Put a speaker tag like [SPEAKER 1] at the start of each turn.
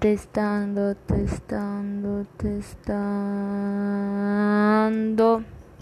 [SPEAKER 1] Testando, testando, testando.